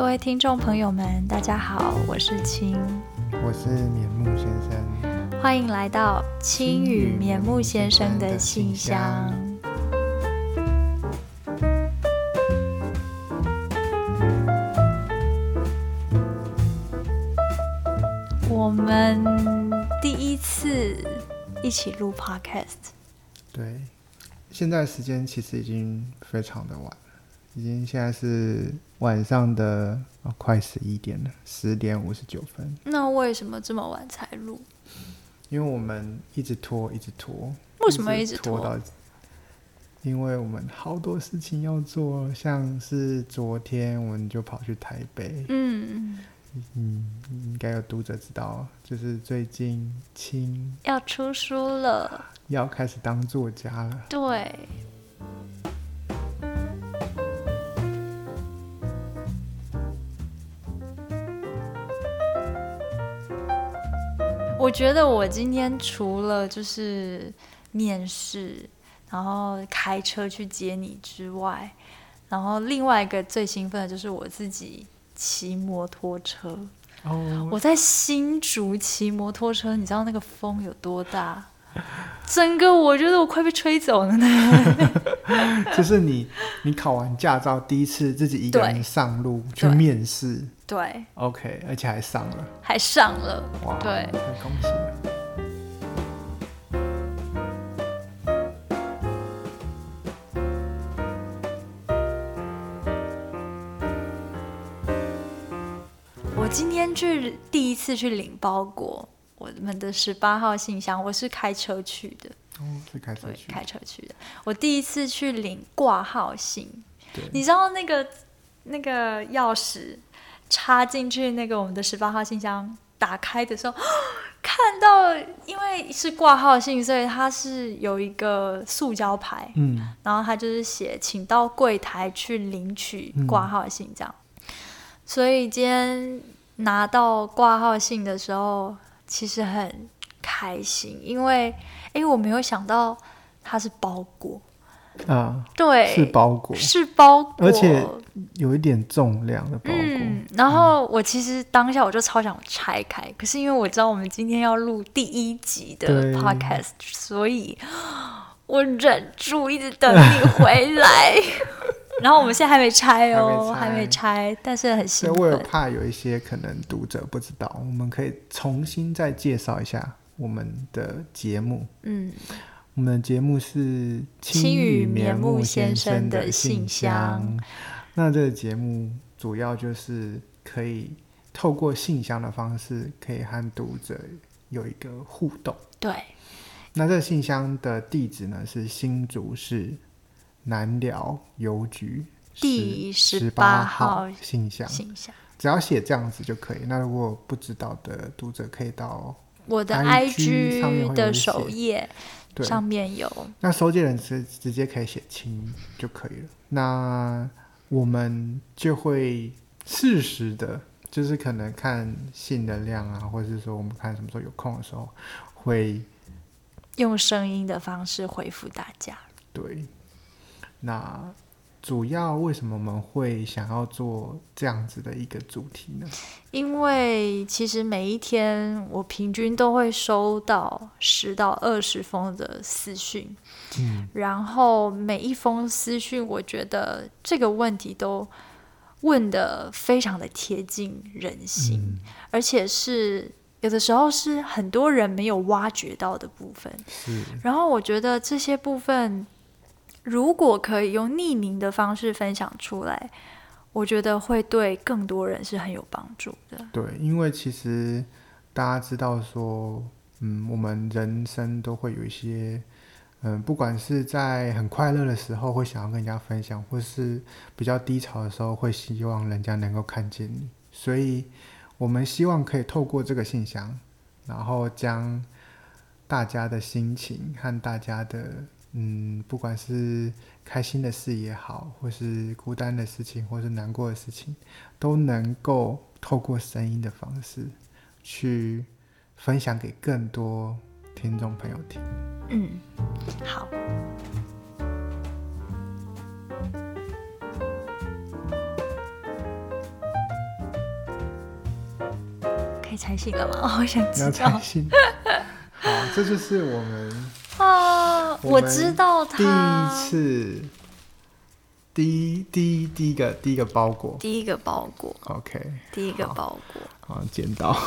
各位听众朋友们，大家好，我是青，我是棉木先生，欢迎来到青与棉木先生的信箱。我们第一次一起录 Podcast，对，现在时间其实已经非常的晚了，已经现在是。晚上的、哦、快十一点了，十点五十九分。那为什么这么晚才录？因为我们一直拖，一直拖。为什么一直拖？拖到？因为我们好多事情要做，像是昨天我们就跑去台北。嗯嗯，应该有读者知道，就是最近青要出书了，要开始当作家了。对。我觉得我今天除了就是面试，然后开车去接你之外，然后另外一个最兴奋的就是我自己骑摩托车。哦，我在新竹骑摩托车，你知道那个风有多大？整个我觉得我快被吹走了呢。就是你，你考完驾照第一次自己一个人上路去面试，对，OK，而且还上了，还上了，哇，对，很恭喜了。我今天去第一次去领包裹。我们的十八号信箱，我是开车去的。哦，是开车去。开车去的。我第一次去领挂号信，你知道那个那个钥匙插进去那个我们的十八号信箱打开的时候，看到因为是挂号信，所以它是有一个塑胶牌，嗯，然后它就是写请到柜台去领取挂号信这样。嗯，所以今天拿到挂号信的时候。其实很开心，因为哎，我没有想到它是包裹啊，对，是包裹，是包裹，而且有一点重量的包裹。嗯，然后我其实当下我就超想拆开，嗯，可是因为我知道我们今天要录第一集的 podcast，所以我忍住一直等你回来。然后我们现在还没拆哦，还没拆，还没拆，但是很兴奋。我有怕有一些可能读者不知道，我们可以重新再介绍一下我们的节目。嗯，我们的节目是青雨棉木先生的信箱。那这个节目主要就是可以透过信箱的方式，可以和读者有一个互动。对。那这个信箱的地址呢是新竹市。南寮邮局第十八号信箱，信箱只要写这样子就可以。那如果不知道的读者，可以到我的 IG 的首页上面有。那收件人直直接可以写清就可以了。那我们就会适时的，就是可能看信的量啊，或者是说我们看什么时候有空的时候，会用声音的方式回复大家。对。那主要为什么我们会想要做这样子的一个主题呢？因为其实每一天我平均都会收到十到二十封的私讯，嗯，然后每一封私讯，我觉得这个问题都问得非常的贴近人心，嗯，而且是有的时候是很多人没有挖掘到的部分，是。然后我觉得这些部分。如果可以用匿名的方式分享出来，我觉得会对更多人是很有帮助的。对，因为其实大家知道说，嗯，我们人生都会有一些，嗯，不管是在很快乐的时候会想要跟人家分享，或是比较低潮的时候会希望人家能够看见你。所以，我们希望可以透过这个信箱，然后将大家的心情和大家的。嗯，不管是开心的事也好，或是孤单的事情，或是难过的事情，都能够透过声音的方式去分享给更多听众朋友听。嗯，好。可以拆信了吗？我好想知道。要拆信。好，这就是我们啊，我知道他第一次，第一第一第一个第一个包裹，第一个包裹，OK，第一个包裹，好，剪刀。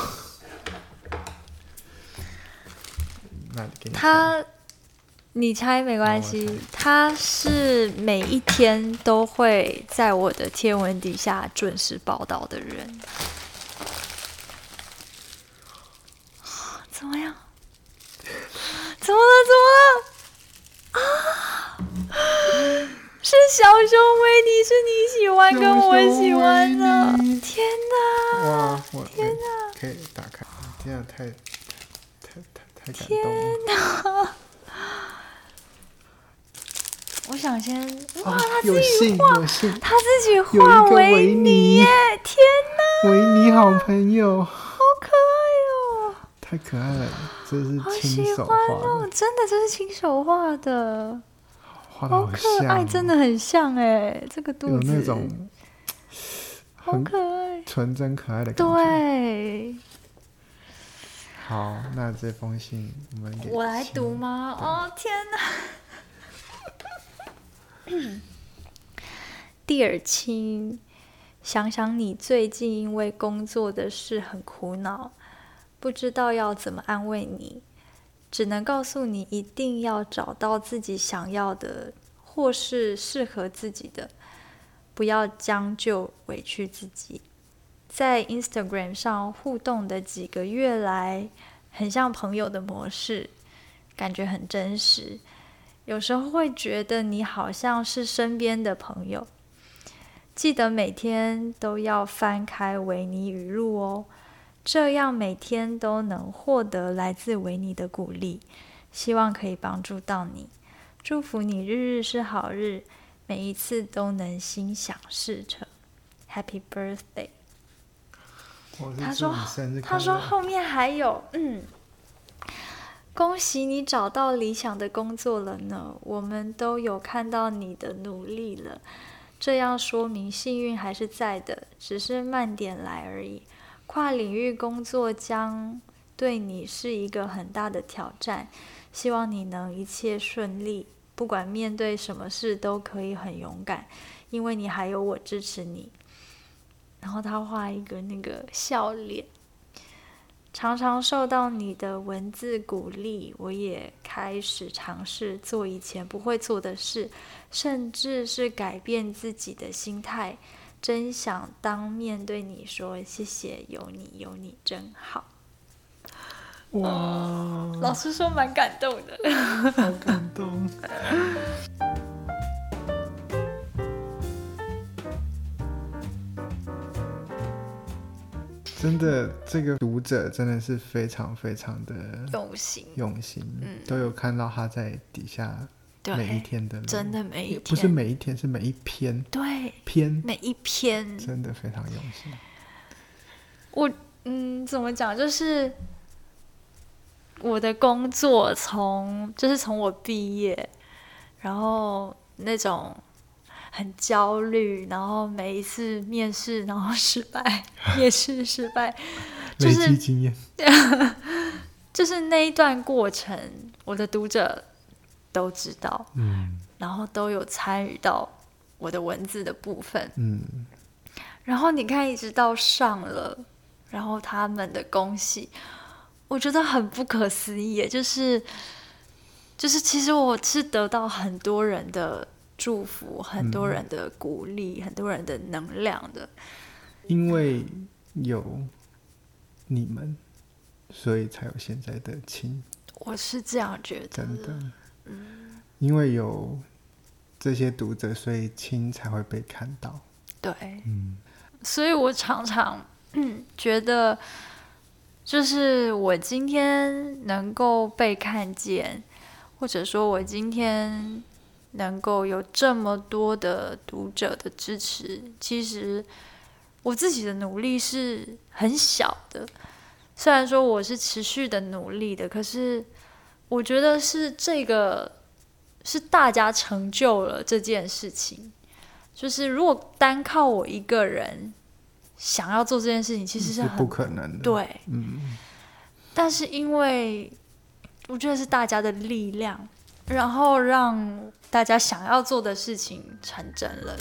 那给你他，你猜没关系。他是每一天都会在我的天文底下准时报道的人。怎么样？怎么了？怎么了？啊！是小熊维尼，是跟我喜欢的。天哪！哇！我天哪！可以打开。天哪，太太太太感动了。天哪！我想先哇，啊、他自己画，他自己画维尼耶！天哪！维尼好朋友，好可爱哦！太可爱了，这是亲手画的，好喜欢哦，真的，这是亲手画的，好，可爱，真的很像哎，这个肚子有那种 好可爱、纯真可爱的感觉。对，好，那这封信我们我来读吗？哦天哪！蒂尔亲，想想你最近因为工作的事很苦恼，不知道要怎么安慰你，只能告诉你一定要找到自己想要的，或是适合自己的，不要将就委屈自己。在 Instagram 上互动的几个月来，很像朋友的模式，感觉很真实。有时候会觉得你好像是身边的朋友，记得每天都要翻开维尼语录哦，这样每天都能获得来自维尼的鼓励，希望可以帮助到你，祝福你日日是好日，每一次都能心想事成，Happy Birthday！他说，他说后面还有，嗯。恭喜你找到理想的工作了呢！我们都有看到你的努力了，这样说明幸运还是在的，只是慢点来而已。跨领域工作将对你是一个很大的挑战，希望你能一切顺利，不管面对什么事都可以很勇敢，因为你还有我支持你。然后他画一个那个笑脸。常常受到你的文字鼓励，我也开始尝试做以前不会做的事，甚至是改变自己的心态。真想当面对你说谢谢，有你有你真好。哇，老实说蛮感动的，好感动。真的，这个读者真的是非常非常的用心，用心，嗯，都有看到他在底下每一天的，真的每一天，不是每一天，是每一篇，对，篇每一篇，真的非常用心。我嗯，怎么讲？就是我的工作从，就是从我毕业，然后那种。很焦虑，然后每一次面试，然后失败，面试失败，就是经验，就是那一段过程，我的读者都知道，嗯，然后都有参与到我的文字的部分，嗯，然后你看，一直到上了，然后他们的恭喜，我觉得很不可思议，就是，就是其实我是得到很多人的。祝福很多人的鼓励，嗯，很多人的能量的。因为有你们，所以才有现在的亲。我是这样觉得，真的。嗯，因为有这些读者，所以亲才会被看到。对，嗯。所以我常常嗯觉得，就是我今天能够被看见，或者说我今天。能够有这么多的读者的支持，其实我自己的努力是很小的。虽然说我是持续的努力的，可是我觉得是这个是大家成就了这件事情。就是如果单靠我一个人，想要做这件事情，其实是很是不可能的。对，嗯。但是因为我觉得是大家的力量，然后让大家想要做的事情成真了。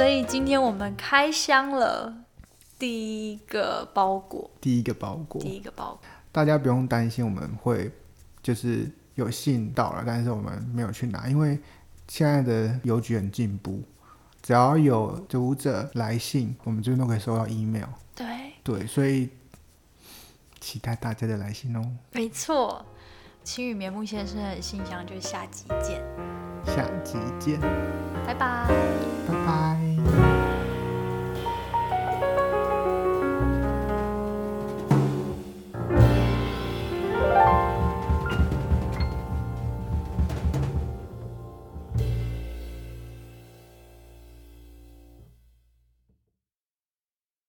所以今天我们开箱了第一个包裹，第一个包裹，第一个包裹。大家不用担心我们会就是有信到了，但是我们没有去拿，因为现在的邮局很进步，只要有读者来信，我们这边都可以收到 email。对对，所以期待大家的来信哦。没错，青雨棉木先生的信箱就下集见。下期见。拜拜。拜拜。